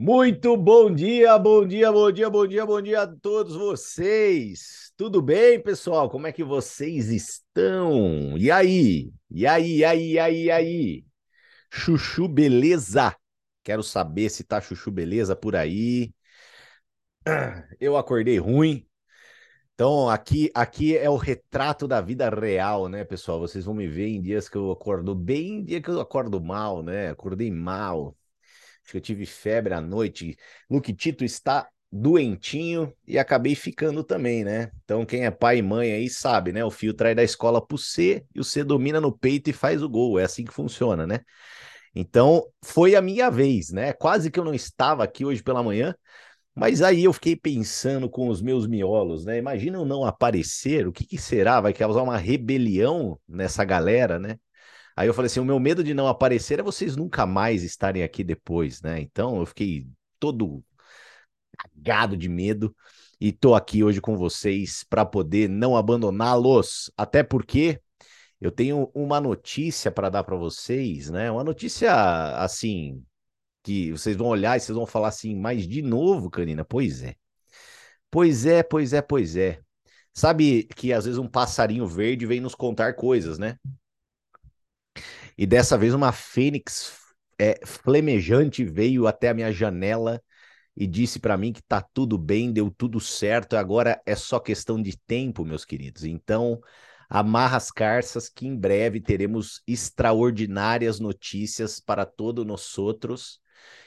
Muito bom dia, bom dia, bom dia, bom dia, bom dia a todos vocês. Tudo bem, pessoal? Como é que vocês estão? E aí? E aí, e aí, e aí, e aí? Chuchu, beleza? Quero saber se tá chuchu beleza por aí. Eu acordei ruim. Então, aqui, aqui é o retrato da vida real, né, pessoal? Vocês vão me ver em dias que eu acordo bem, dia que eu acordo mal, né? Acordei mal. Acho que eu tive febre à noite. Luke Tito está doentinho e acabei ficando também, né? Então, quem é pai e mãe aí sabe, né? O fio traz da escola pro C e o C domina no peito e faz o gol. É assim que funciona, né? Então, foi a minha vez, né? Quase que eu não estava aqui hoje pela manhã, mas aí eu fiquei pensando com os meus miolos, né? Imagina eu não aparecer, o que, que será? Vai causar uma rebelião nessa galera, né? Aí eu falei assim: o meu medo de não aparecer é vocês nunca mais estarem aqui depois, né? Então eu fiquei todo cagado de medo e tô aqui hoje com vocês para poder não abandoná-los, até porque eu tenho uma notícia para dar para vocês, né? Uma notícia assim que vocês vão olhar e vocês vão falar assim, mas de novo, Canina? Pois é. Pois é, pois é, pois é. Sabe que às vezes um passarinho verde vem nos contar coisas, né? E dessa vez uma fênix é, flamejante veio até a minha janela e disse para mim que tá tudo bem, deu tudo certo, agora é só questão de tempo, meus queridos. Então, amarra as carças que em breve teremos extraordinárias notícias para todos nós outros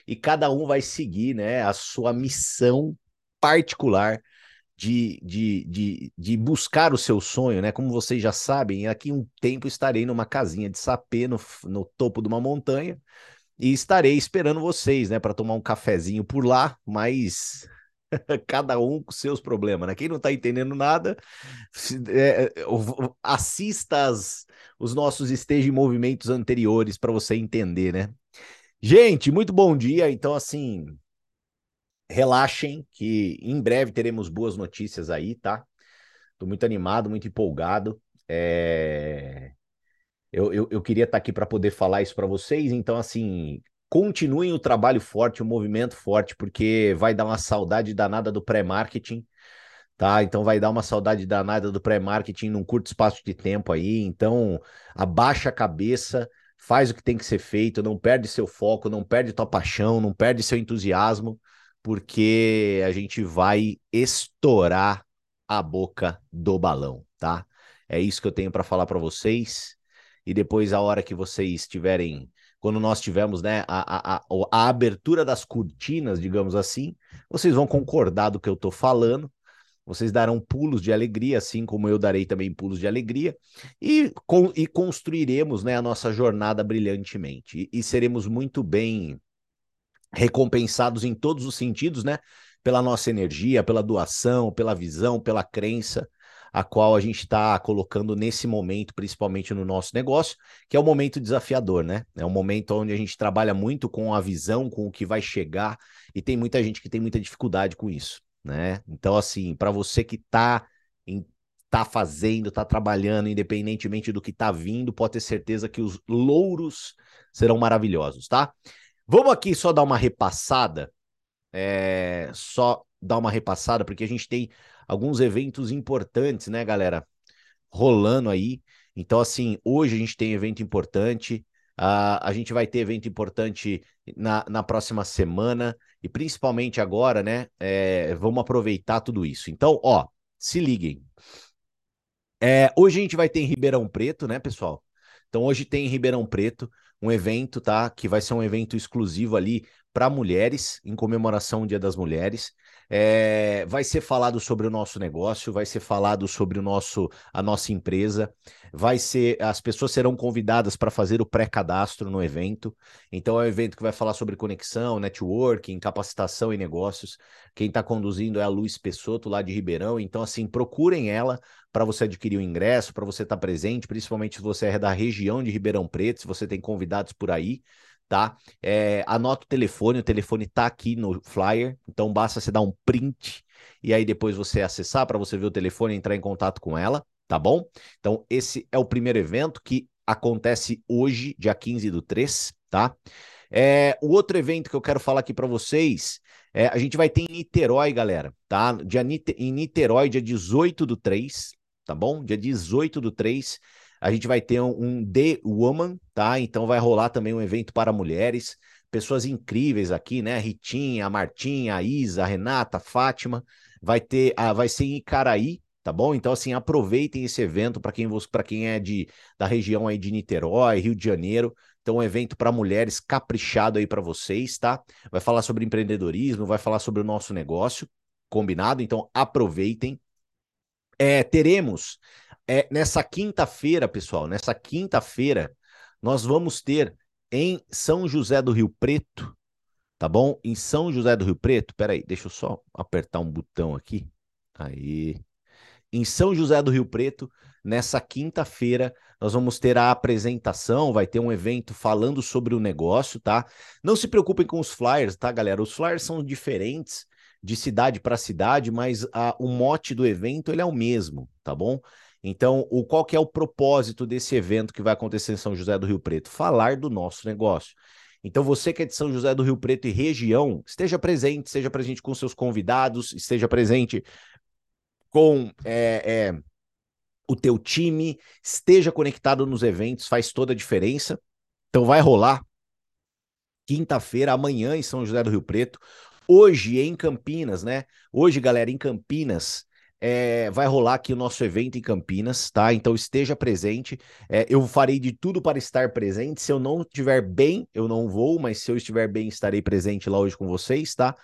e cada um vai seguir, né, a sua missão particular de, de, de, de buscar o seu sonho, né? Como vocês já sabem, aqui um tempo estarei numa casinha de sapê no, no topo de uma montanha e estarei esperando vocês, né, para tomar um cafezinho por lá, mas cada um com seus problemas, né? Quem não está entendendo nada, é, é assista as, os nossos esteja em movimentos anteriores para você entender, né? Gente, muito bom dia. Então, assim, relaxem que em breve teremos boas notícias aí, tá? Tô muito animado, muito empolgado. É... Eu, eu, eu queria estar tá aqui para poder falar isso para vocês. Então, assim, continuem o trabalho forte, o movimento forte, porque vai dar uma saudade danada do pré-marketing, tá? Então vai dar uma saudade danada do pré-marketing num curto espaço de tempo aí. Então, abaixa a cabeça, faz o que tem que ser feito, não perde seu foco, não perde tua paixão, não perde seu entusiasmo porque a gente vai estourar a boca do balão, tá? É isso que eu tenho para falar para vocês. E depois, a hora que vocês tiverem, quando nós tivermos né, a, a, a, a abertura das cortinas, digamos assim, vocês vão concordar do que eu estou falando. Vocês darão pulos de alegria, assim como eu darei também pulos de alegria, e, com, e construiremos né, a nossa jornada brilhantemente. E, e seremos muito bem recompensados em todos os sentidos, né? Pela nossa energia, pela doação, pela visão, pela crença, a qual a gente está colocando nesse momento, principalmente no nosso negócio, que é um momento desafiador, né? É um momento onde a gente trabalha muito com a visão, com o que vai chegar, e tem muita gente que tem muita dificuldade com isso, né? Então, assim, para você que está tá fazendo, tá trabalhando, independentemente do que tá vindo, pode ter certeza que os louros serão maravilhosos, tá? Vamos aqui só dar uma repassada, é, só dar uma repassada, porque a gente tem alguns eventos importantes, né, galera, rolando aí. Então, assim, hoje a gente tem evento importante, uh, a gente vai ter evento importante na, na próxima semana, e principalmente agora, né, é, vamos aproveitar tudo isso. Então, ó, se liguem. É, hoje a gente vai ter em Ribeirão Preto, né, pessoal? Então, hoje tem em Ribeirão Preto um evento, tá? Que vai ser um evento exclusivo ali para mulheres, em comemoração ao Dia das Mulheres. É, vai ser falado sobre o nosso negócio, vai ser falado sobre o nosso, a nossa empresa, vai ser, as pessoas serão convidadas para fazer o pré-cadastro no evento. Então é um evento que vai falar sobre conexão, networking, capacitação e negócios. Quem está conduzindo é a Luiz Pessoto lá de Ribeirão. Então assim, procurem ela para você adquirir o ingresso, para você estar tá presente, principalmente se você é da região de Ribeirão Preto, se você tem convidados por aí tá? É, anota o telefone, o telefone tá aqui no flyer, então basta você dar um print e aí depois você acessar para você ver o telefone e entrar em contato com ela, tá bom? Então esse é o primeiro evento que acontece hoje, dia 15 do 3, tá? É, o outro evento que eu quero falar aqui para vocês, é, a gente vai ter em Niterói, galera, tá? Dia, em Niterói, dia 18 do 3, tá bom? Dia 18 do 3, a gente vai ter um, The Woman, tá? Então vai rolar também um evento para mulheres, pessoas incríveis aqui, né? A Ritinha, a Martinha, a Isa, a Renata, a Fátima, vai ter, ah, vai ser em Icaraí, tá bom? Então, assim, aproveitem esse evento para quem, para quem é de, da região aí de Niterói, Rio de Janeiro. Então, um evento para mulheres caprichado aí para vocês, tá? Vai falar sobre empreendedorismo, vai falar sobre o nosso negócio, combinado? Então, aproveitem. É, teremos é, nessa quinta-feira, pessoal, nessa quinta-feira, nós vamos ter em São José do Rio Preto, tá bom? Em São José do Rio Preto, peraí, deixa eu só apertar um botão aqui. Aí, em São José do Rio Preto, nessa quinta-feira. Nós vamos ter a apresentação, vai ter um evento falando sobre o negócio, tá? Não se preocupem com os flyers, tá, galera? Os flyers são diferentes de cidade para cidade, mas a, o mote do evento ele é o mesmo, tá bom? Então, o qual que é o propósito desse evento que vai acontecer em São José do Rio Preto? Falar do nosso negócio. Então, você que é de São José do Rio Preto e região, esteja presente, esteja presente com seus convidados, esteja presente com é, é, o teu time, esteja conectado nos eventos, faz toda a diferença. Então vai rolar quinta-feira, amanhã em São José do Rio Preto, hoje em Campinas, né? Hoje, galera, em Campinas, é, vai rolar aqui o nosso evento em Campinas, tá? Então esteja presente. É, eu farei de tudo para estar presente. Se eu não estiver bem, eu não vou, mas se eu estiver bem, estarei presente lá hoje com vocês, tá?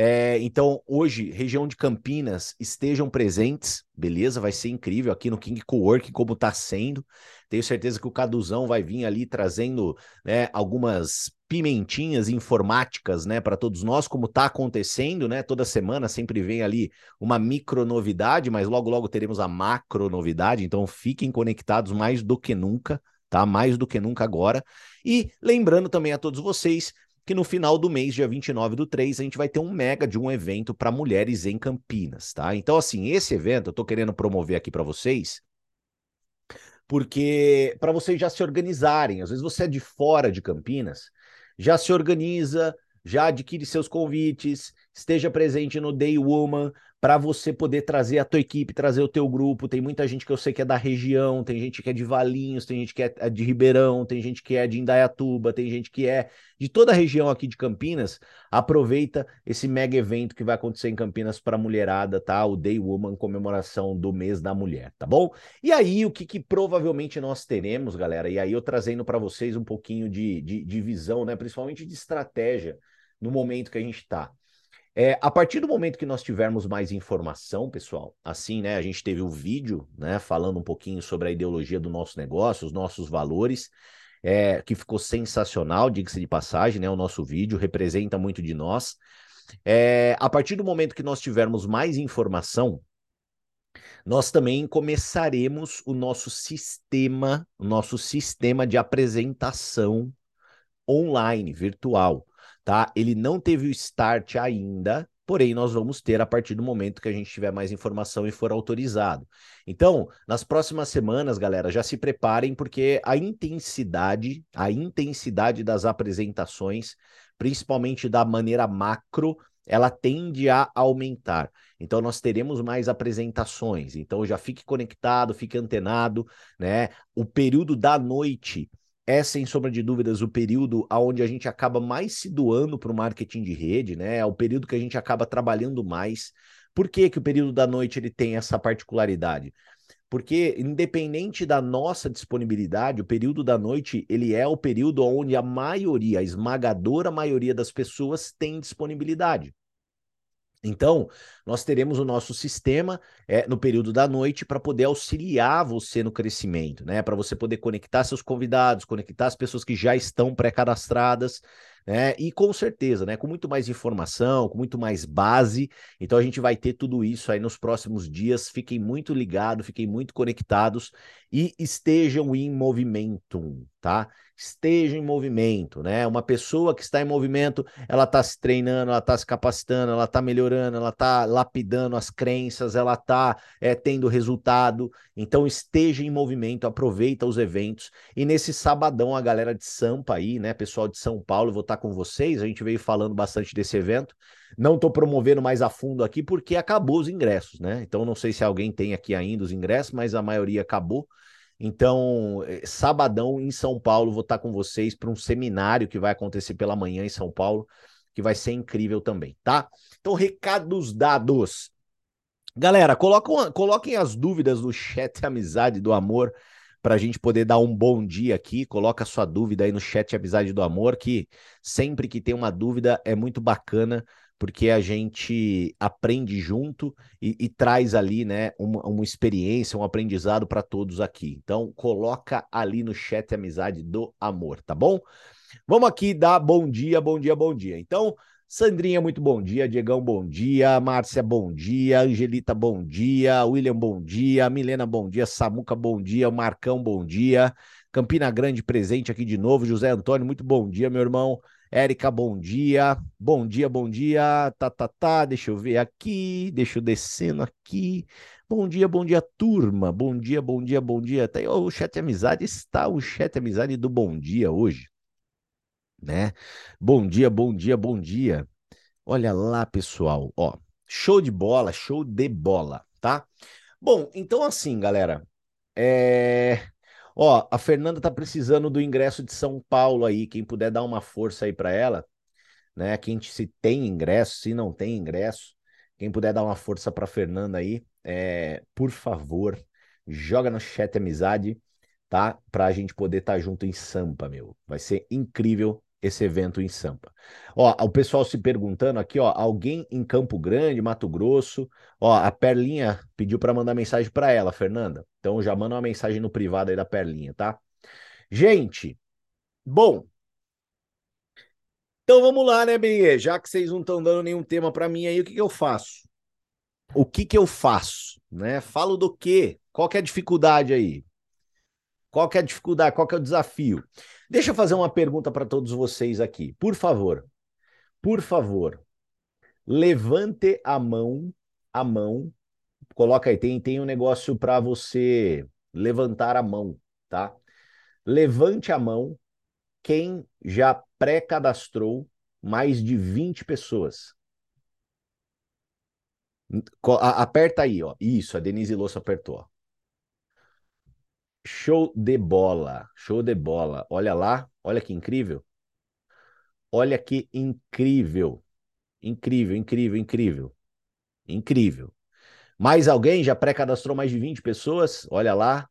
É, então, hoje, região de Campinas, estejam presentes, beleza? Vai ser incrível aqui no King Cowork, como está sendo. Tenho certeza que o Caduzão vai vir ali trazendo né, algumas pimentinhas informáticas, né, para todos nós, como está acontecendo, né? Toda semana sempre vem ali uma micro novidade, mas logo logo teremos a macro novidade, então fiquem conectados mais do que nunca, tá? Mais do que nunca agora. E lembrando também a todos vocês que no final do mês, dia 29 do 3, a gente vai ter um mega de um evento para mulheres em Campinas, tá? Então, assim, esse evento eu tô querendo promover aqui para vocês, porque para vocês já se organizarem. Às vezes você é de fora de Campinas, já se organiza, já adquire seus convites, esteja presente no Day Woman, para você poder trazer a tua equipe, trazer o teu grupo. Tem muita gente que eu sei que é da região, tem gente que é de Valinhos, tem gente que é de Ribeirão, tem gente que é de Indaiatuba, tem gente que é de toda a região aqui de Campinas. Aproveita esse mega evento que vai acontecer em Campinas para mulherada, tá? O Day Woman, comemoração do mês da mulher, tá bom? E aí, o que, que provavelmente nós teremos, galera? E aí eu trazendo para vocês um pouquinho de, de, de visão, né? Principalmente de estratégia no momento que a gente está. É, a partir do momento que nós tivermos mais informação, pessoal, assim, né? A gente teve o vídeo, né? Falando um pouquinho sobre a ideologia do nosso negócio, os nossos valores, é, que ficou sensacional, diga-se de passagem, né? O nosso vídeo representa muito de nós. É, a partir do momento que nós tivermos mais informação, nós também começaremos o nosso sistema, o nosso sistema de apresentação online, virtual tá? Ele não teve o start ainda, porém nós vamos ter a partir do momento que a gente tiver mais informação e for autorizado. Então, nas próximas semanas, galera, já se preparem porque a intensidade, a intensidade das apresentações, principalmente da maneira macro, ela tende a aumentar. Então nós teremos mais apresentações. Então já fique conectado, fique antenado, né? O período da noite é, sem sombra de dúvidas, o período onde a gente acaba mais se doando para o marketing de rede, né? É o período que a gente acaba trabalhando mais. Por que, que o período da noite ele tem essa particularidade? Porque, independente da nossa disponibilidade, o período da noite ele é o período onde a maioria, a esmagadora maioria das pessoas tem disponibilidade. Então, nós teremos o nosso sistema é, no período da noite para poder auxiliar você no crescimento, né? Para você poder conectar seus convidados, conectar as pessoas que já estão pré-cadastradas, né? E com certeza, né? Com muito mais informação, com muito mais base. Então a gente vai ter tudo isso aí nos próximos dias. Fiquem muito ligados, fiquem muito conectados e estejam em movimento, tá? esteja em movimento, né? Uma pessoa que está em movimento, ela está se treinando, ela está se capacitando, ela está melhorando, ela está lapidando as crenças, ela está é, tendo resultado. Então esteja em movimento, aproveita os eventos. E nesse sabadão, a galera de Sampa aí, né? Pessoal de São Paulo, vou estar com vocês. A gente veio falando bastante desse evento. Não estou promovendo mais a fundo aqui porque acabou os ingressos, né? Então não sei se alguém tem aqui ainda os ingressos, mas a maioria acabou. Então, eh, sabadão em São Paulo, vou estar com vocês para um seminário que vai acontecer pela manhã em São Paulo, que vai ser incrível também, tá? Então, recados dados. Galera, colocam, coloquem as dúvidas no chat Amizade do Amor para a gente poder dar um bom dia aqui. Coloca sua dúvida aí no chat Amizade do Amor, que sempre que tem uma dúvida é muito bacana porque a gente aprende junto e, e traz ali, né, uma, uma experiência, um aprendizado para todos aqui. Então, coloca ali no chat Amizade do Amor, tá bom? Vamos aqui dar bom dia, bom dia, bom dia. Então, Sandrinha, muito bom dia. Diegão, bom dia. Márcia, bom dia. Angelita, bom dia. William, bom dia. Milena, bom dia. Samuca, bom dia. Marcão, bom dia. Campina Grande presente aqui de novo. José Antônio, muito bom dia, meu irmão. Érica, bom dia. Bom dia, bom dia. Tá, tá, tá. Deixa eu ver aqui. Deixa eu descendo aqui. Bom dia, bom dia, turma. Bom dia, bom dia, bom dia. Tá aí, o chat amizade está o chat amizade do bom dia hoje, né? Bom dia, bom dia, bom dia. Olha lá, pessoal, ó. Show de bola, show de bola, tá? Bom, então assim, galera, é Ó, a Fernanda tá precisando do ingresso de São Paulo aí, quem puder dar uma força aí para ela, né? Quem se tem ingresso, se não tem ingresso, quem puder dar uma força para Fernanda aí, é, por favor, joga no chat amizade, tá? Pra gente poder estar tá junto em Sampa, meu. Vai ser incrível esse evento em Sampa. Ó, o pessoal se perguntando aqui, ó, alguém em Campo Grande, Mato Grosso, ó, a Perlinha pediu para mandar mensagem para ela, Fernanda. Então já manda uma mensagem no privado aí da Perlinha, tá? Gente, bom. Então vamos lá, né, Benê? Já que vocês não estão dando nenhum tema para mim aí, o que, que eu faço? O que que eu faço, né? Falo do quê? Qual que é a dificuldade aí? Qual que é a dificuldade? Qual que é o desafio? Deixa eu fazer uma pergunta para todos vocês aqui. Por favor, por favor, levante a mão, a mão. Coloca aí, tem, tem um negócio para você levantar a mão, tá? Levante a mão quem já pré-cadastrou mais de 20 pessoas. Aperta aí, ó. Isso, a Denise Louça apertou. Show de bola, show de bola. Olha lá, olha que incrível. Olha que incrível. Incrível, incrível, incrível. Incrível. Mais alguém já pré-cadastrou mais de 20 pessoas? Olha lá.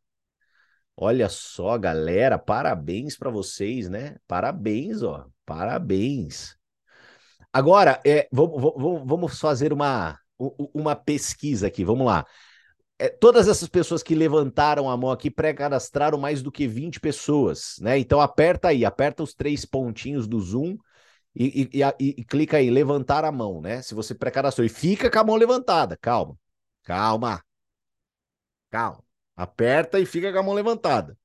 Olha só, galera, parabéns para vocês, né? Parabéns, ó. Parabéns. Agora, é, vamos, vamos, fazer uma, uma pesquisa aqui. Vamos lá é, todas essas pessoas que levantaram a mão aqui pré-cadastraram mais do que 20 pessoas, né? Então aperta aí, aperta os três pontinhos do Zoom e, e, e, e clica aí, levantar a mão, né? Se você pré-cadastrou. E fica com a mão levantada, calma, calma, calma. Aperta e fica com a mão levantada,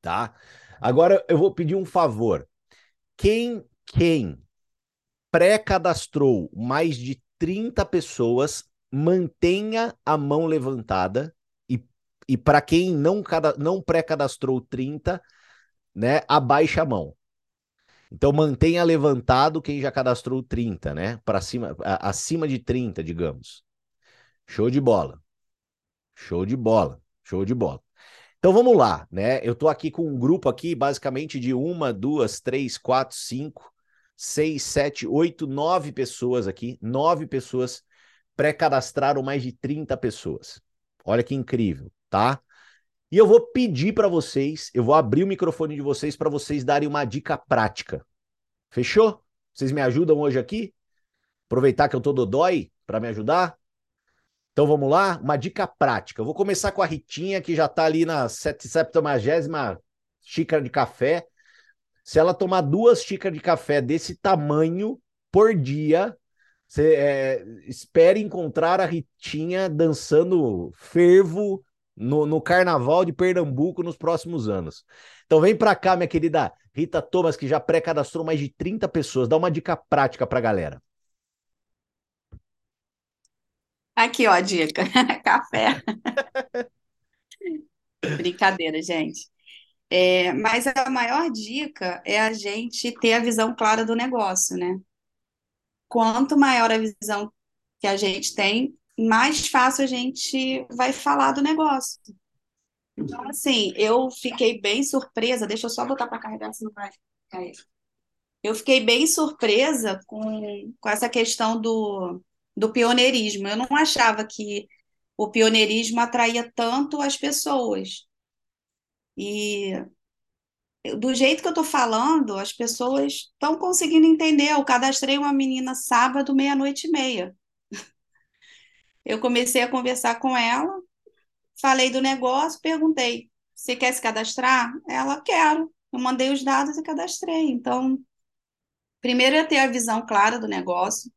tá? Agora eu vou pedir um favor. Quem, quem pré-cadastrou mais de 30 pessoas, mantenha a mão levantada e, e para quem não, cada, não pré-cadastrou 30, né, abaixa a mão. Então mantenha levantado quem já cadastrou 30, né? Para cima, a, acima de 30, digamos. Show de bola. Show de bola. Show de bola. Então vamos lá, né? Eu tô aqui com um grupo aqui, basicamente de uma, duas, três, quatro, cinco, seis, sete, oito, nove pessoas aqui, nove pessoas pré-cadastraram mais de 30 pessoas. Olha que incrível, tá? E eu vou pedir para vocês, eu vou abrir o microfone de vocês para vocês darem uma dica prática. Fechou? Vocês me ajudam hoje aqui? Aproveitar que eu tô dodói para me ajudar? Então vamos lá, uma dica prática. Eu vou começar com a Ritinha, que já tá ali na 70 xícara de café. Se ela tomar duas xícaras de café desse tamanho por dia, você é, espere encontrar a Ritinha dançando fervo no, no Carnaval de Pernambuco nos próximos anos. Então vem para cá, minha querida Rita Thomas, que já pré-cadastrou mais de 30 pessoas. Dá uma dica prática para a galera. Aqui, ó, a dica. Café. Brincadeira, gente. É, mas a maior dica é a gente ter a visão clara do negócio, né? Quanto maior a visão que a gente tem, mais fácil a gente vai falar do negócio. Então, assim, eu fiquei bem surpresa. Deixa eu só botar para carregar, se não vai cair. Eu fiquei bem surpresa com, com essa questão do, do pioneirismo. Eu não achava que o pioneirismo atraía tanto as pessoas. E do jeito que eu estou falando, as pessoas estão conseguindo entender. Eu cadastrei uma menina sábado, meia-noite e meia. Eu comecei a conversar com ela, falei do negócio, perguntei: você quer se cadastrar? Ela, quero. Eu mandei os dados e cadastrei. Então, primeiro é ter a visão clara do negócio,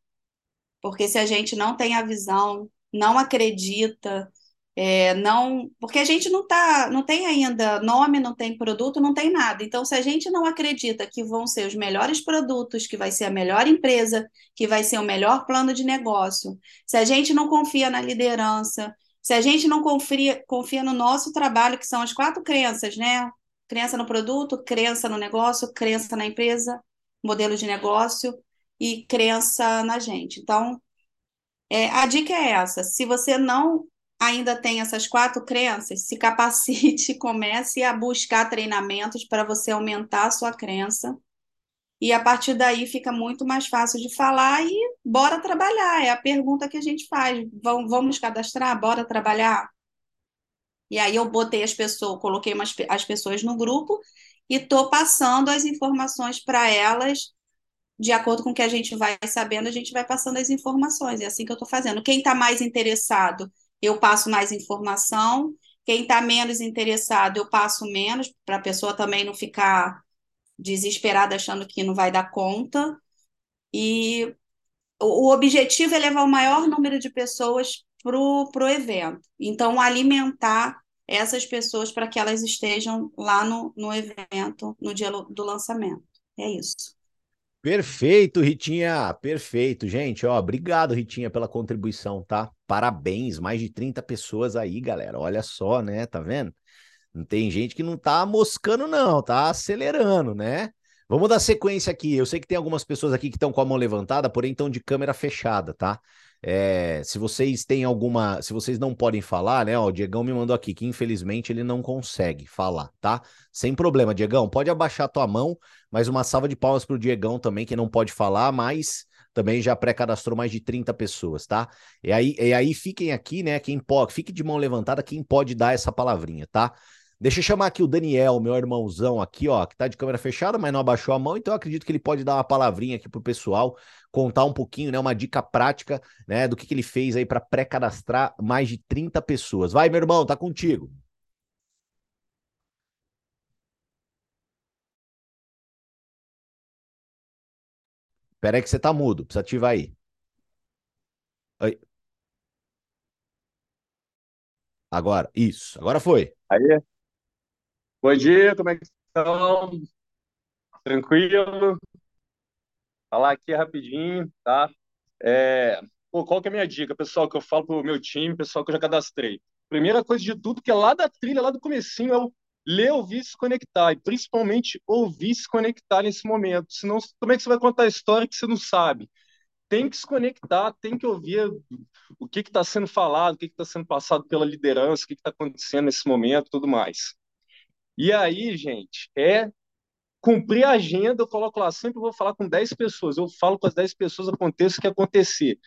porque se a gente não tem a visão, não acredita, é, não, porque a gente não tá, não tem ainda nome, não tem produto, não tem nada. Então, se a gente não acredita que vão ser os melhores produtos, que vai ser a melhor empresa, que vai ser o melhor plano de negócio, se a gente não confia na liderança, se a gente não confia, confia no nosso trabalho, que são as quatro crenças, né? Crença no produto, crença no negócio, crença na empresa, modelo de negócio e crença na gente. Então, é, a dica é essa: se você não ainda tem essas quatro crenças, se capacite, comece a buscar treinamentos para você aumentar a sua crença. E a partir daí fica muito mais fácil de falar e bora trabalhar. É a pergunta que a gente faz. Vamos, vamos cadastrar? Bora trabalhar? E aí eu botei as pessoas, coloquei umas, as pessoas no grupo e estou passando as informações para elas de acordo com o que a gente vai sabendo, a gente vai passando as informações. É assim que eu estou fazendo. Quem está mais interessado eu passo mais informação. Quem está menos interessado, eu passo menos, para a pessoa também não ficar desesperada achando que não vai dar conta. E o objetivo é levar o maior número de pessoas para o evento. Então, alimentar essas pessoas para que elas estejam lá no, no evento, no dia do lançamento. É isso. Perfeito, Ritinha, perfeito. Gente, ó, obrigado, Ritinha, pela contribuição, tá? Parabéns, mais de 30 pessoas aí, galera. Olha só, né? Tá vendo? Não tem gente que não tá moscando, não, tá acelerando, né? Vamos dar sequência aqui. Eu sei que tem algumas pessoas aqui que estão com a mão levantada, porém estão de câmera fechada, tá? É, se vocês têm alguma. Se vocês não podem falar, né? Ó, o Diegão me mandou aqui que infelizmente ele não consegue falar, tá? Sem problema, Diegão. Pode abaixar tua mão, mas uma salva de palmas pro Diegão também, que não pode falar, mas também já pré-cadastrou mais de 30 pessoas, tá? E aí, e aí fiquem aqui, né? Quem pode, fique de mão levantada, quem pode dar essa palavrinha, tá? Deixa eu chamar aqui o Daniel, meu irmãozão aqui, ó, que tá de câmera fechada, mas não abaixou a mão, então eu acredito que ele pode dar uma palavrinha aqui pro pessoal, contar um pouquinho, né, uma dica prática, né, do que, que ele fez aí para pré-cadastrar mais de 30 pessoas. Vai, meu irmão, tá contigo. Pera aí que você tá mudo, precisa ativar aí. aí. Agora, isso, agora foi. Aí, Bom dia, como é que estão? Tranquilo? Falar aqui rapidinho, tá? É, pô, qual que é a minha dica, pessoal, que eu falo pro meu time, pessoal que eu já cadastrei? Primeira coisa de tudo, que é lá da trilha, lá do comecinho, é o ler, ouvir, se conectar. E principalmente ouvir, se conectar nesse momento. Senão, como é que você vai contar a história que você não sabe? Tem que se conectar, tem que ouvir o que está sendo falado, o que está sendo passado pela liderança, o que está acontecendo nesse momento tudo mais. E aí, gente, é cumprir a agenda, eu coloco lá, sempre vou falar com 10 pessoas, eu falo com as 10 pessoas, aconteça o que acontecer.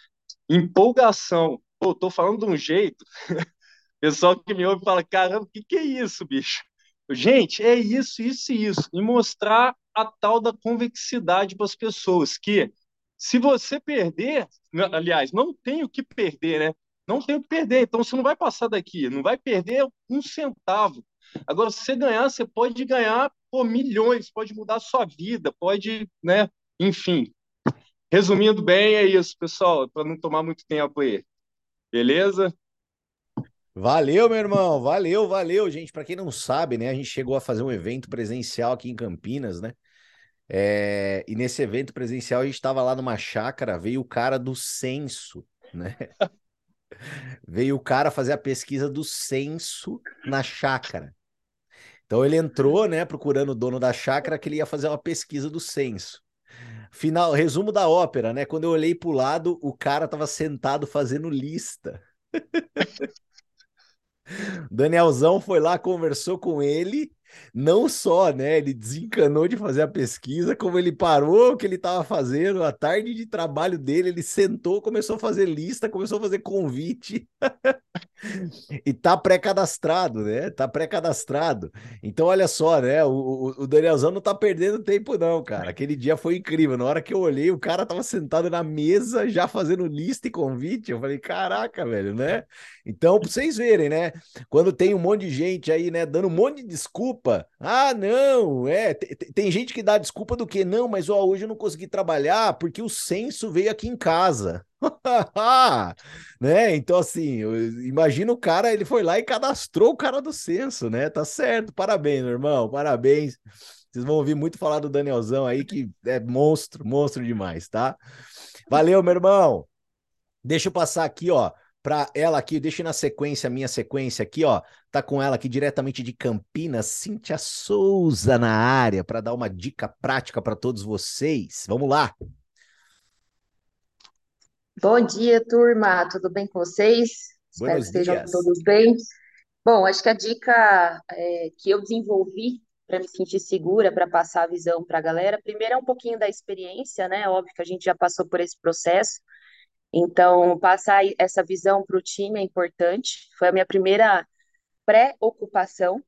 Empolgação. Pô, tô falando de um jeito, pessoal que me ouve fala, caramba, o que, que é isso, bicho? Gente, é isso, isso e isso. E mostrar a tal da convexidade para as pessoas, que se você perder, aliás, não tem o que perder, né? Não tem o que perder, então você não vai passar daqui, não vai perder um centavo Agora, se você ganhar, você pode ganhar por milhões, pode mudar a sua vida, pode, né? Enfim. Resumindo bem, é isso, pessoal, para não tomar muito tempo aí. Beleza? Valeu, meu irmão. Valeu, valeu, gente. Para quem não sabe, né, a gente chegou a fazer um evento presencial aqui em Campinas, né? É, e nesse evento presencial a gente estava lá numa chácara, veio o cara do censo, né? veio o cara fazer a pesquisa do censo na chácara. Então ele entrou, né, procurando o dono da chácara que ele ia fazer uma pesquisa do censo. Final, resumo da ópera, né? Quando eu olhei para o lado, o cara estava sentado fazendo lista. Danielzão foi lá, conversou com ele, não só, né, ele desencanou de fazer a pesquisa, como ele parou o que ele estava fazendo, a tarde de trabalho dele, ele sentou, começou a fazer lista, começou a fazer convite. e tá pré-cadastrado, né? Tá pré-cadastrado. Então, olha só, né? O, o, Danielzão não tá perdendo tempo, não, cara. Aquele dia foi incrível. Na hora que eu olhei, o cara tava sentado na mesa, já fazendo lista e convite. Eu falei, caraca, velho, né? Então, pra vocês verem, né? Quando tem um monte de gente aí, né, dando um monte de desculpa. Ah, não, é. Tem gente que dá desculpa do que? Não, mas ó, hoje eu não consegui trabalhar porque o censo veio aqui em casa. né? Então, assim, imagina o cara, ele foi lá e cadastrou o cara do censo, né? Tá certo, parabéns, meu irmão, parabéns. Vocês vão ouvir muito falar do Danielzão aí, que é monstro, monstro demais, tá? Valeu, meu irmão. Deixa eu passar aqui, ó, para ela aqui, deixa na sequência, minha sequência aqui, ó. Tá com ela aqui diretamente de Campinas, Cíntia Souza na área, para dar uma dica prática para todos vocês. Vamos lá. Bom dia, turma. Tudo bem com vocês? Espero que estejam dias. todos bem. Bom, acho que a dica é, que eu desenvolvi para me sentir segura, para passar a visão para a galera, primeiro é um pouquinho da experiência, né? Óbvio que a gente já passou por esse processo. Então, passar essa visão para o time é importante. Foi a minha primeira pré-ocupação,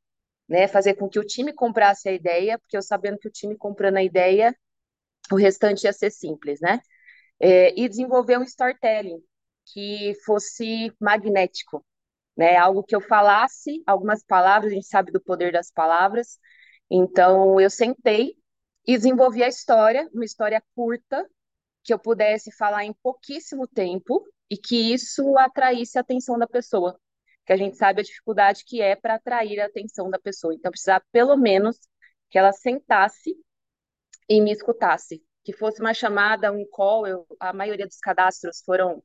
né? Fazer com que o time comprasse a ideia, porque eu sabendo que o time comprando a ideia, o restante ia ser simples, né? é, e desenvolver um storytelling que fosse magnético, né? Algo que eu falasse algumas palavras, a gente sabe do poder das palavras. Então eu sentei e desenvolvi a história, uma história curta que eu pudesse falar em pouquíssimo tempo e que isso atraísse a atenção da pessoa, que a gente sabe a dificuldade que é para atrair a atenção da pessoa. Então precisava pelo menos que ela sentasse e me escutasse. Que fosse uma chamada, um call, eu, a maioria dos cadastros foram,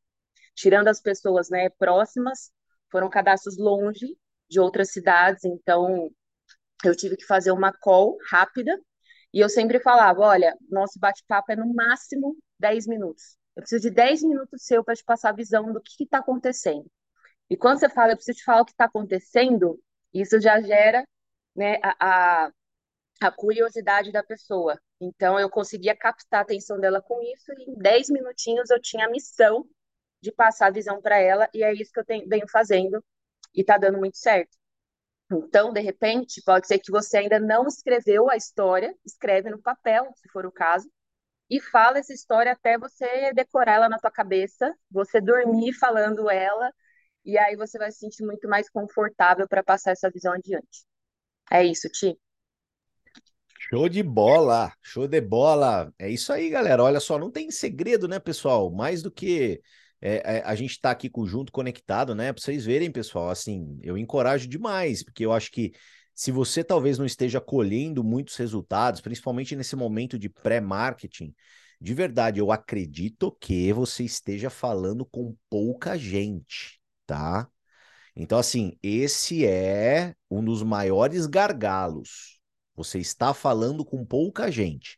tirando as pessoas né, próximas, foram cadastros longe de outras cidades, então eu tive que fazer uma call rápida, e eu sempre falava, olha, nosso bate-papo é no máximo 10 minutos. Eu preciso de 10 minutos seu para te passar a visão do que está acontecendo. E quando você fala, eu preciso te falar o que está acontecendo, isso já gera né, a, a, a curiosidade da pessoa. Então, eu conseguia captar a atenção dela com isso, e em 10 minutinhos eu tinha a missão de passar a visão para ela, e é isso que eu tenho, venho fazendo, e está dando muito certo. Então, de repente, pode ser que você ainda não escreveu a história, escreve no papel, se for o caso, e fala essa história até você decorar ela na tua cabeça, você dormir falando ela, e aí você vai se sentir muito mais confortável para passar essa visão adiante. É isso, Ti. Show de bola, show de bola. É isso aí, galera. Olha só, não tem segredo, né, pessoal? Mais do que é, é, a gente tá aqui junto, conectado, né? Para vocês verem, pessoal. Assim, eu encorajo demais, porque eu acho que se você talvez não esteja colhendo muitos resultados, principalmente nesse momento de pré-marketing, de verdade, eu acredito que você esteja falando com pouca gente, tá? Então, assim, esse é um dos maiores gargalos você está falando com pouca gente.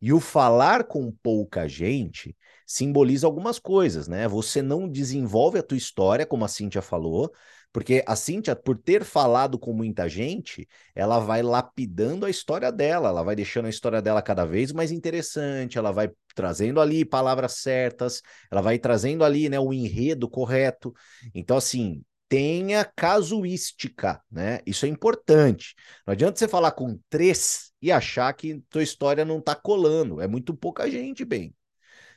E o falar com pouca gente simboliza algumas coisas, né? Você não desenvolve a tua história, como a Cíntia falou, porque a Cíntia, por ter falado com muita gente, ela vai lapidando a história dela, ela vai deixando a história dela cada vez mais interessante, ela vai trazendo ali palavras certas, ela vai trazendo ali, né, o enredo correto. Então, assim, tenha casuística, né? Isso é importante. Não adianta você falar com três e achar que tua história não tá colando. É muito pouca gente, bem.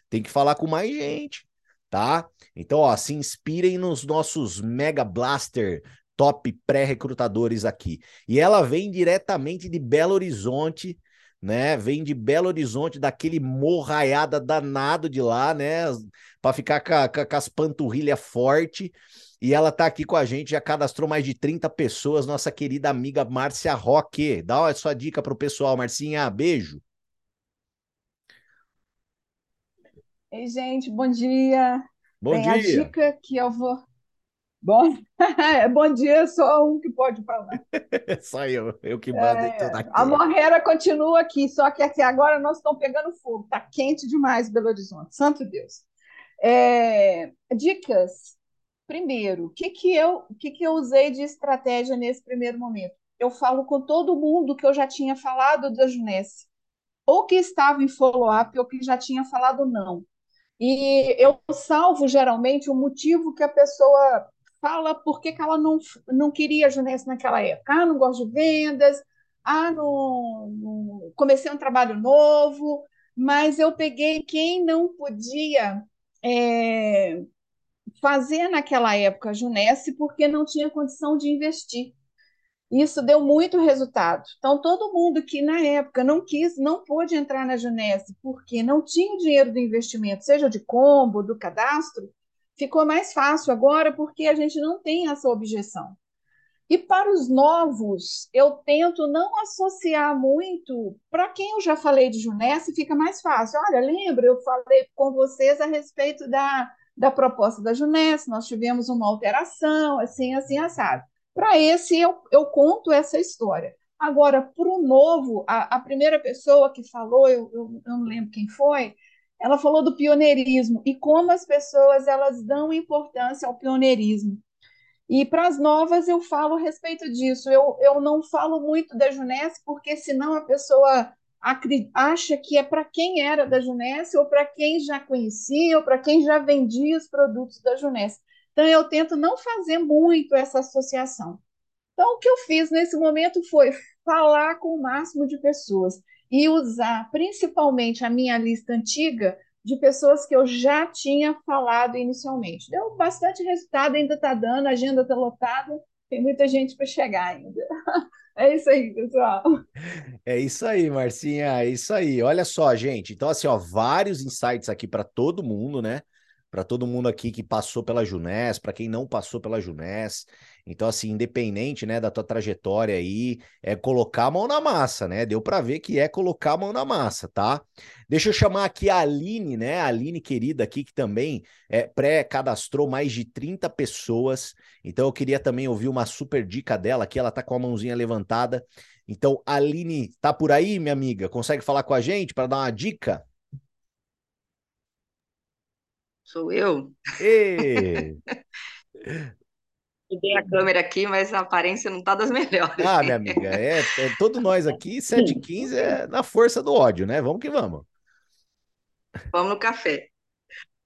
Tem que falar com mais gente, tá? Então, ó, se inspirem nos nossos Mega Blaster top pré-recrutadores aqui. E ela vem diretamente de Belo Horizonte, né? Vem de Belo Horizonte, daquele morraiada danado de lá, né? Para ficar com, as panturrilhas forte. E ela tá aqui com a gente, já cadastrou mais de 30 pessoas, nossa querida amiga Márcia Roque. Dá a sua dica pro pessoal, Marcinha. Beijo. Ei, gente, bom dia. Bom Bem, dia. A dica que eu vou. Bom, bom dia, só um que pode falar. só eu, eu que mando é, tudo aqui. A morreira continua aqui, só que aqui agora nós estamos pegando fogo. Está quente demais Belo Horizonte, santo Deus. É, dicas. Primeiro, o que, que, eu, que, que eu usei de estratégia nesse primeiro momento? Eu falo com todo mundo que eu já tinha falado da Junesse, ou que estava em follow-up, ou que já tinha falado não. E eu salvo geralmente o motivo que a pessoa fala por que, ela não, não queria Junesse naquela época. Ah, não gosto de vendas, ah, não, não, comecei um trabalho novo, mas eu peguei quem não podia é, fazer naquela época Junesse porque não tinha condição de investir. Isso deu muito resultado. Então, todo mundo que na época não quis, não pôde entrar na Junesse porque não tinha dinheiro do investimento, seja de combo, do cadastro, ficou mais fácil agora porque a gente não tem essa objeção. E para os novos, eu tento não associar muito. Para quem eu já falei de Junesse, fica mais fácil. Olha, lembra, eu falei com vocês a respeito da, da proposta da Junesse, nós tivemos uma alteração, assim, assim, assado. Para esse, eu, eu conto essa história. Agora, para o novo, a, a, primeira pessoa que falou, eu, eu, eu, não lembro quem foi, ela falou do pioneirismo e como as pessoas elas dão importância ao pioneirismo. E para as novas eu falo a respeito disso. Eu, eu não falo muito da Junesse, porque senão a pessoa acha que é para quem era da Junesse, ou para quem já conhecia, ou para quem já vendia os produtos da Junesse. Então, eu tento não fazer muito essa associação. Então, o que eu fiz nesse momento foi falar com o máximo de pessoas e usar principalmente a minha lista antiga de pessoas que eu já tinha falado inicialmente. Deu bastante resultado, ainda está dando, a agenda está lotada, tem muita gente para chegar ainda. É isso aí, pessoal. É isso aí, Marcinha, é isso aí. Olha só, gente. Então, assim, ó, vários insights aqui para todo mundo, né? Para todo mundo aqui que passou pela Junés, para quem não passou pela Junés. Então, assim, independente, né, da tua trajetória aí, é colocar a mão na massa, né? Deu para ver que é colocar a mão na massa, tá? Deixa eu chamar aqui a Aline, né? A Aline querida aqui, que também é, pré-cadastrou mais de 30 pessoas. Então, eu queria também ouvir uma super dica dela aqui. Ela tá com a mãozinha levantada. Então, Aline, tá por aí, minha amiga? Consegue falar com a gente para dar uma dica? Sou eu? E... Liguei a câmera aqui, mas a aparência não está das melhores. Ah, minha amiga, é, é todo nós aqui, 7h15 é na força do ódio, né? Vamos que vamos. Vamos no café.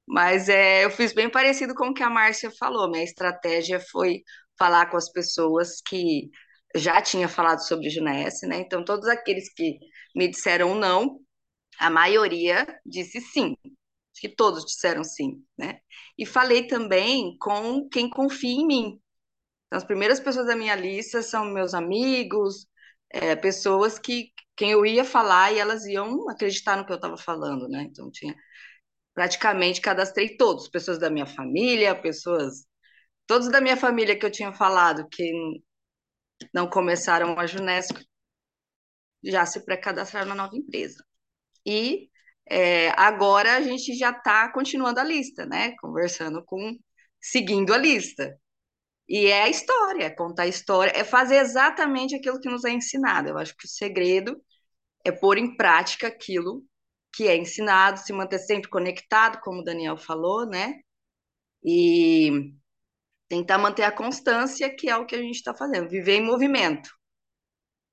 Mas é, eu fiz bem parecido com o que a Márcia falou. Minha estratégia foi falar com as pessoas que já tinha falado sobre Junesse, né? Então, todos aqueles que me disseram não, a maioria disse sim que todos disseram sim, né? E falei também com quem confia em mim. Então, as primeiras pessoas da minha lista são meus amigos, é, pessoas que quem eu ia falar e elas iam acreditar no que eu estava falando, né? Então, tinha praticamente cadastrei todos, pessoas da minha família, pessoas todos da minha família que eu tinha falado que não começaram a Junesco já se pré-cadastraram na nova empresa. E é, agora a gente já está continuando a lista, né? Conversando com, seguindo a lista. E é a história, é contar a história, é fazer exatamente aquilo que nos é ensinado. Eu acho que o segredo é pôr em prática aquilo que é ensinado, se manter sempre conectado, como o Daniel falou, né? E tentar manter a constância, que é o que a gente está fazendo, viver em movimento.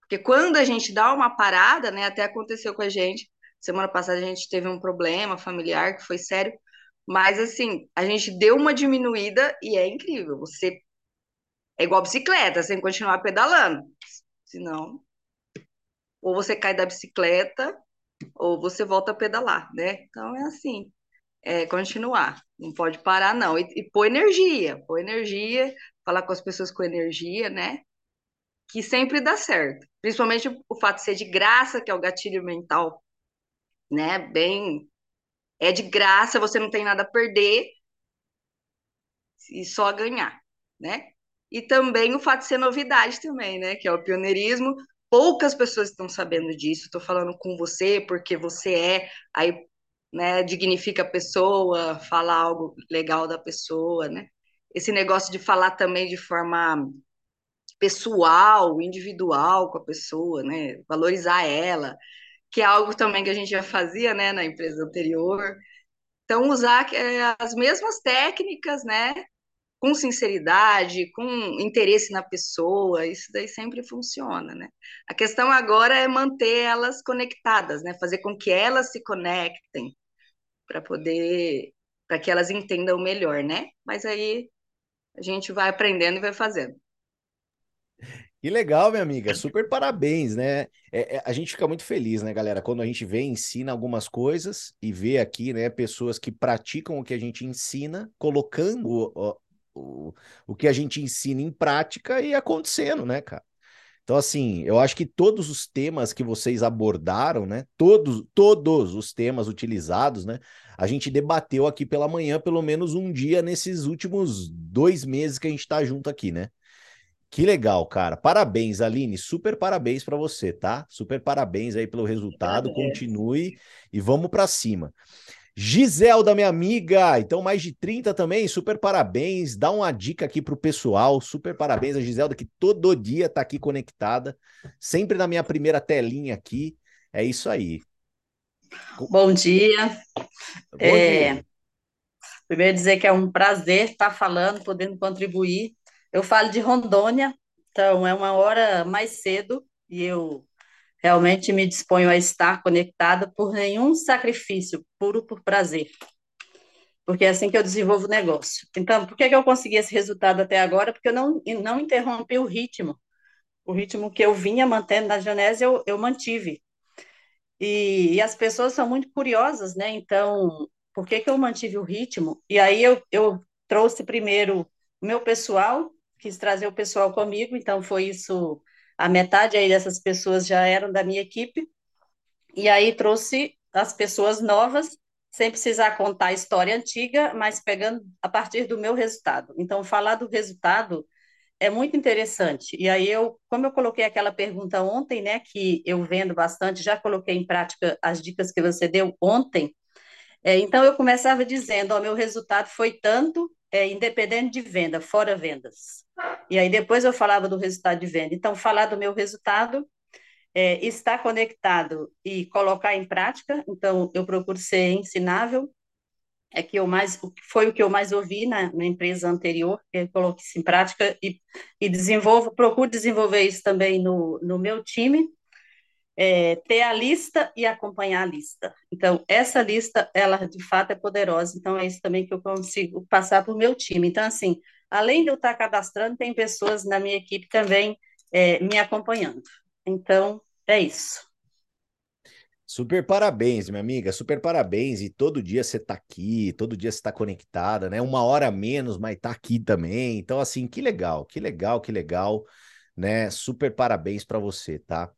Porque quando a gente dá uma parada, né, até aconteceu com a gente, Semana passada a gente teve um problema familiar que foi sério, mas assim, a gente deu uma diminuída e é incrível. Você é igual bicicleta, que continuar pedalando. Senão, ou você cai da bicicleta, ou você volta a pedalar, né? Então é assim, é continuar. Não pode parar, não. E, e pôr energia, pôr energia, falar com as pessoas com energia, né? Que sempre dá certo. Principalmente o fato de ser de graça, que é o gatilho mental, né? Bem. É de graça, você não tem nada a perder e só a ganhar, né? E também o fato de ser novidade também, né? Que é o pioneirismo. Poucas pessoas estão sabendo disso. Estou falando com você porque você é, aí, né? Dignifica a pessoa, fala algo legal da pessoa, né? Esse negócio de falar também de forma pessoal, individual com a pessoa, né? Valorizar ela, que é algo também que a gente já fazia, né? Na empresa anterior. Então, usar é, as mesmas técnicas, né? com sinceridade, com interesse na pessoa, isso daí sempre funciona, né? A questão agora é manter elas conectadas, né? Fazer com que elas se conectem para poder, para que elas entendam melhor, né? Mas aí a gente vai aprendendo e vai fazendo. Que legal, minha amiga. Super parabéns, né? É, é, a gente fica muito feliz, né, galera? Quando a gente vê, ensina algumas coisas e vê aqui, né, pessoas que praticam o que a gente ensina, colocando o, o que a gente ensina em prática e acontecendo, né, cara? Então, assim, eu acho que todos os temas que vocês abordaram, né? Todos, todos os temas utilizados, né? A gente debateu aqui pela manhã, pelo menos um dia nesses últimos dois meses que a gente está junto aqui, né? Que legal, cara. Parabéns, Aline. Super parabéns para você, tá? Super parabéns aí pelo resultado. Continue e vamos para cima. Giselda, minha amiga, então mais de 30 também, super parabéns. Dá uma dica aqui pro pessoal, super parabéns a Giselda, que todo dia tá aqui conectada, sempre na minha primeira telinha aqui. É isso aí. Bom dia. Bom é... dia. Primeiro dizer que é um prazer estar falando, podendo contribuir. Eu falo de Rondônia, então é uma hora mais cedo e eu Realmente me disponho a estar conectada por nenhum sacrifício, puro por prazer. Porque é assim que eu desenvolvo o negócio. Então, por que, que eu consegui esse resultado até agora? Porque eu não, não interrompi o ritmo. O ritmo que eu vinha mantendo na Genese, eu, eu mantive. E, e, as pessoas são muito curiosas, né? Então, por que, que eu mantive o ritmo? E aí eu, eu trouxe primeiro o meu pessoal, quis trazer o pessoal comigo, então foi isso a metade aí dessas pessoas já eram da minha equipe, e aí trouxe as pessoas novas, sem precisar contar a história antiga, mas pegando a partir do meu resultado. Então, falar do resultado é muito interessante. E aí eu, como eu coloquei aquela pergunta ontem, né, que eu vendo bastante, já coloquei em prática as dicas que você deu ontem. É, então eu começava dizendo, o meu resultado foi tanto, é, independente de venda, fora vendas. E aí depois eu falava do resultado de venda. Então, falar do meu resultado, é, estar conectado e colocar em prática. Então, eu procuro ser ensinável. É que eu mais foi o que eu mais ouvi na, na empresa anterior, que eu coloque isso em prática e, e desenvolvo, procuro desenvolver isso também no, no meu time. É, ter a lista e acompanhar a lista. Então, essa lista, ela de fato é poderosa, então é isso também que eu consigo passar para o meu time. Então, assim, além de eu estar cadastrando, tem pessoas na minha equipe também é, me acompanhando. Então, é isso. Super parabéns, minha amiga, super parabéns. E todo dia você está aqui, todo dia você está conectada, né? Uma hora menos, mas está aqui também. Então, assim, que legal, que legal, que legal, né? Super parabéns para você, tá?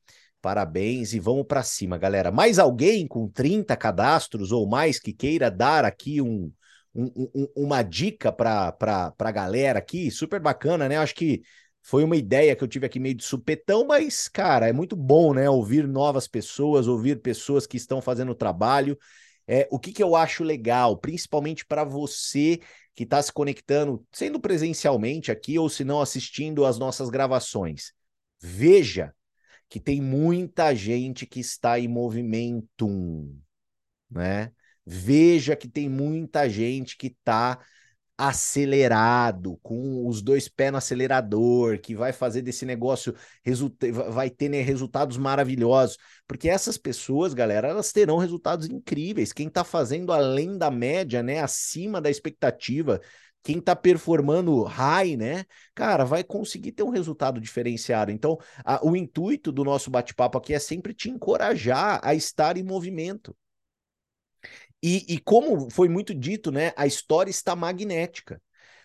Parabéns e vamos para cima, galera. Mais alguém com 30 cadastros ou mais que queira dar aqui um, um, um, uma dica para a galera aqui, super bacana, né? Acho que foi uma ideia que eu tive aqui meio de supetão, mas, cara, é muito bom, né? Ouvir novas pessoas, ouvir pessoas que estão fazendo o trabalho. É, o que, que eu acho legal, principalmente para você que está se conectando, sendo presencialmente aqui ou se não assistindo às nossas gravações. Veja que tem muita gente que está em movimento, né? Veja que tem muita gente que está acelerado, com os dois pés no acelerador, que vai fazer desse negócio, vai ter né, resultados maravilhosos. Porque essas pessoas, galera, elas terão resultados incríveis. Quem está fazendo além da média, né? Acima da expectativa, quem está performando high, né? Cara, vai conseguir ter um resultado diferenciado. Então, a, o intuito do nosso bate-papo aqui é sempre te encorajar a estar em movimento. E, e como foi muito dito, né, a história está magnética.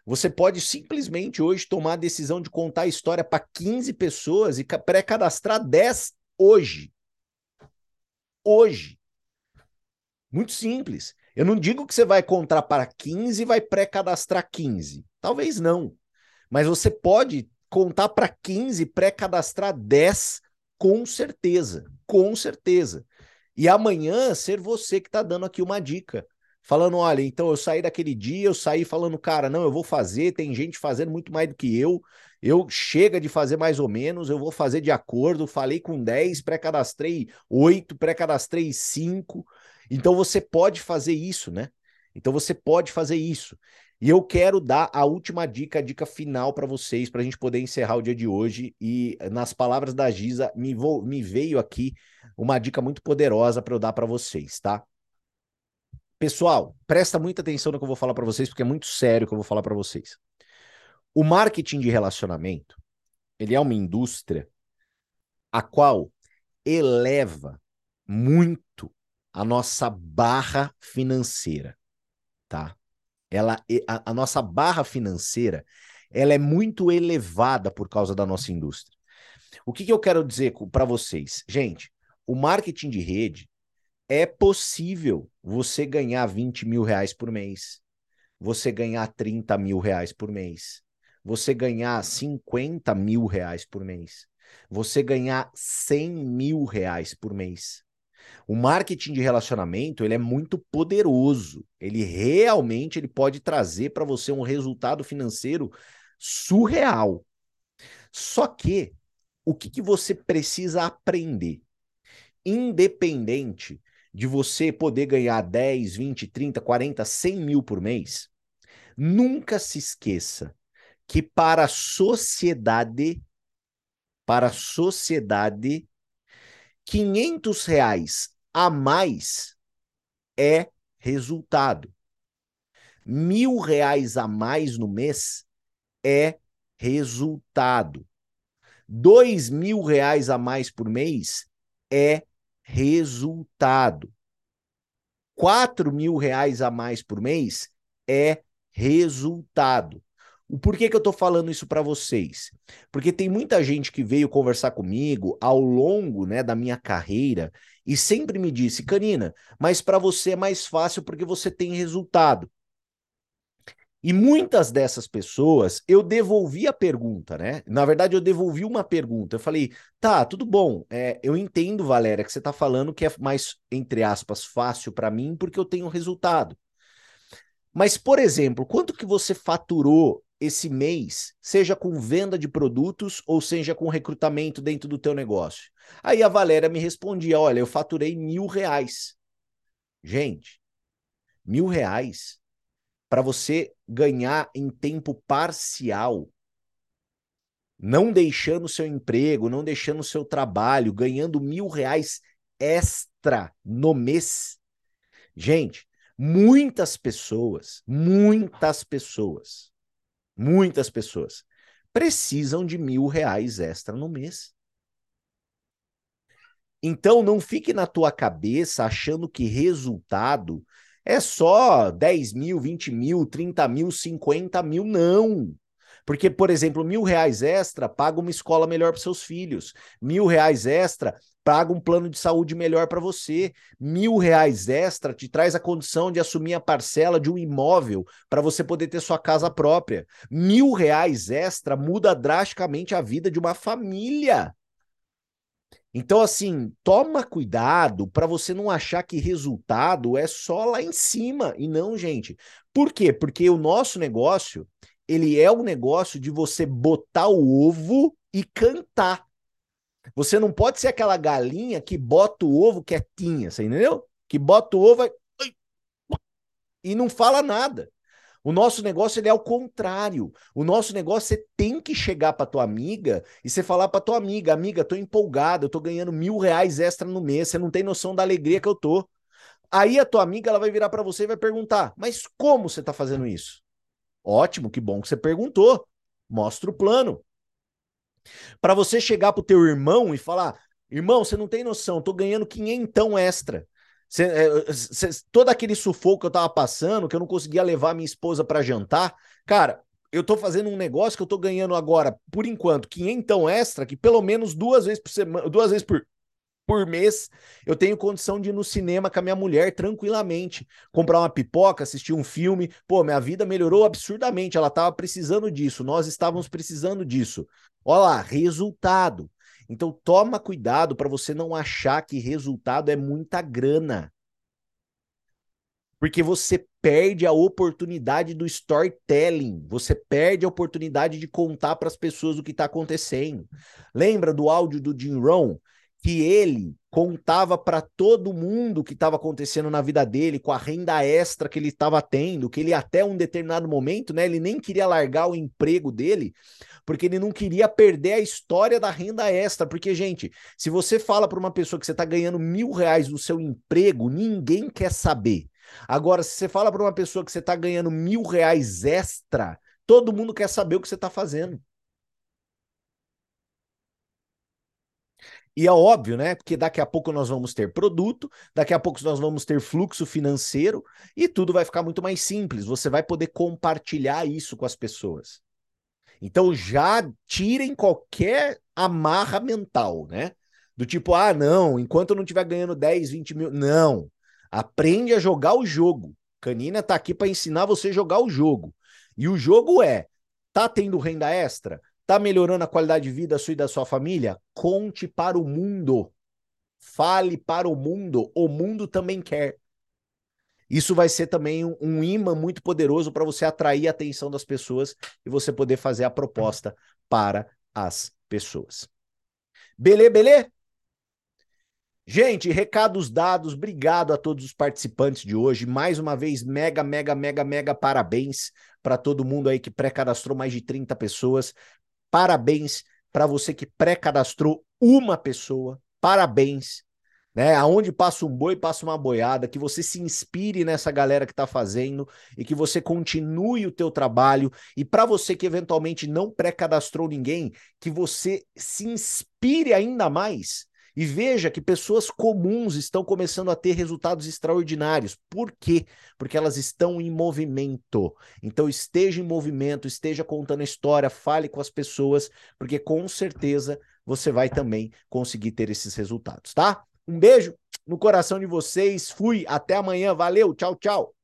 Você pode simplesmente hoje tomar a decisão de contar a história para 15 pessoas e pré-cadastrar 10 hoje. Hoje. Muito simples. Eu não digo que você vai contar para 15 e vai pré-cadastrar 15. Talvez não. Mas você pode contar para 15 pré-cadastrar 10 com certeza. Com certeza. E amanhã ser você que está dando aqui uma dica falando: olha, então eu saí daquele dia, eu saí falando, cara, não, eu vou fazer, tem gente fazendo muito mais do que eu, eu chega de fazer mais ou menos, eu vou fazer de acordo, falei com 10, pré-cadastrei 8, pré-cadastrei 5. Então você pode fazer isso, né? Então você pode fazer isso. E eu quero dar a última dica, a dica final para vocês, para a gente poder encerrar o dia de hoje. E nas palavras da Giza, me, vou, me veio aqui uma dica muito poderosa para eu dar para vocês, tá? Pessoal, presta muita atenção no que eu vou falar para vocês, porque é muito sério o que eu vou falar para vocês. O marketing de relacionamento, ele é uma indústria a qual eleva muito a nossa barra financeira, tá? Ela, a, a nossa barra financeira, ela é muito elevada por causa da nossa indústria. O que, que eu quero dizer para vocês? Gente, o marketing de rede, é possível você ganhar 20 mil reais por mês, você ganhar 30 mil reais por mês, você ganhar 50 mil reais por mês, você ganhar 100 mil reais por mês. O marketing de relacionamento ele é muito poderoso. Ele realmente ele pode trazer para você um resultado financeiro surreal. Só que o que, que você precisa aprender? Independente de você poder ganhar 10, 20, 30, 40, 100 mil por mês, nunca se esqueça que para a sociedade, para a sociedade, 500 reais a mais é resultado. Mil reais a mais no mês é resultado. Dois mil reais a mais por mês é resultado. 4 mil reais a mais por mês é resultado. O porquê que eu estou falando isso para vocês? Porque tem muita gente que veio conversar comigo ao longo né, da minha carreira e sempre me disse, Canina, mas para você é mais fácil porque você tem resultado. E muitas dessas pessoas, eu devolvi a pergunta, né? Na verdade, eu devolvi uma pergunta. Eu falei, tá, tudo bom. É, eu entendo, Valéria, que você está falando que é mais, entre aspas, fácil para mim porque eu tenho resultado. Mas, por exemplo, quanto que você faturou esse mês, seja com venda de produtos ou seja com recrutamento dentro do teu negócio? Aí a Valéria me respondia, olha, eu faturei mil reais. Gente, mil reais para você ganhar em tempo parcial, não deixando seu emprego, não deixando seu trabalho, ganhando mil reais extra no mês. Gente, muitas pessoas, muitas pessoas, muitas pessoas precisam de mil reais extra no mês. Então não fique na tua cabeça achando que resultado é só 10 mil, 20 mil, 30 mil, 50 mil, não. Porque, por exemplo, mil reais extra paga uma escola melhor para seus filhos. Mil reais extra paga um plano de saúde melhor para você. Mil reais extra te traz a condição de assumir a parcela de um imóvel para você poder ter sua casa própria. Mil reais extra muda drasticamente a vida de uma família. Então, assim, toma cuidado para você não achar que resultado é só lá em cima. E não, gente. Por quê? Porque o nosso negócio, ele é um negócio de você botar o ovo e cantar. Você não pode ser aquela galinha que bota o ovo quietinha, você entendeu? Que bota o ovo e não fala nada. O nosso negócio ele é o contrário. O nosso negócio você tem que chegar para tua amiga e você falar para tua amiga, amiga, tô empolgado, eu tô ganhando mil reais extra no mês, você não tem noção da alegria que eu tô. Aí a tua amiga ela vai virar para você e vai perguntar, mas como você tá fazendo isso? Ótimo, que bom que você perguntou. Mostra o plano. Para você chegar pro teu irmão e falar, irmão, você não tem noção, tô ganhando quinhentão extra. Cê, é, cê, todo aquele sufoco que eu tava passando, que eu não conseguia levar minha esposa para jantar, cara, eu tô fazendo um negócio que eu tô ganhando agora, por enquanto, quinhentão extra, que pelo menos duas vezes por semana, duas vezes por, por mês, eu tenho condição de ir no cinema com a minha mulher tranquilamente, comprar uma pipoca, assistir um filme. Pô, minha vida melhorou absurdamente, ela tava precisando disso, nós estávamos precisando disso. Olha lá, resultado. Então toma cuidado para você não achar que resultado é muita grana. Porque você perde a oportunidade do storytelling, você perde a oportunidade de contar para as pessoas o que está acontecendo. Lembra do áudio do Jim Rohn? Que ele contava para todo mundo o que estava acontecendo na vida dele, com a renda extra que ele estava tendo, que ele até um determinado momento, né, ele nem queria largar o emprego dele, porque ele não queria perder a história da renda extra. Porque, gente, se você fala para uma pessoa que você está ganhando mil reais no seu emprego, ninguém quer saber. Agora, se você fala para uma pessoa que você está ganhando mil reais extra, todo mundo quer saber o que você está fazendo. E é óbvio, né? Porque daqui a pouco nós vamos ter produto, daqui a pouco nós vamos ter fluxo financeiro e tudo vai ficar muito mais simples. Você vai poder compartilhar isso com as pessoas. Então já tirem qualquer amarra mental, né? Do tipo, ah, não, enquanto eu não estiver ganhando 10, 20 mil. Não. Aprende a jogar o jogo. Canina tá aqui para ensinar você a jogar o jogo. E o jogo é: tá tendo renda extra? Tá melhorando a qualidade de vida sua e da sua família? Conte para o mundo. Fale para o mundo. O mundo também quer. Isso vai ser também um, um imã muito poderoso para você atrair a atenção das pessoas e você poder fazer a proposta para as pessoas. Belê, belê? Gente, recados dados, obrigado a todos os participantes de hoje. Mais uma vez, mega, mega, mega, mega parabéns para todo mundo aí que pré-cadastrou mais de 30 pessoas. Parabéns para você que pré-cadastrou uma pessoa. Parabéns. Né? Aonde passa um boi, passa uma boiada, que você se inspire nessa galera que está fazendo e que você continue o teu trabalho. E para você que eventualmente não pré-cadastrou ninguém, que você se inspire ainda mais e veja que pessoas comuns estão começando a ter resultados extraordinários. Por quê? Porque elas estão em movimento. Então esteja em movimento, esteja contando a história, fale com as pessoas, porque com certeza você vai também conseguir ter esses resultados, tá? Um beijo no coração de vocês. Fui, até amanhã. Valeu, tchau, tchau.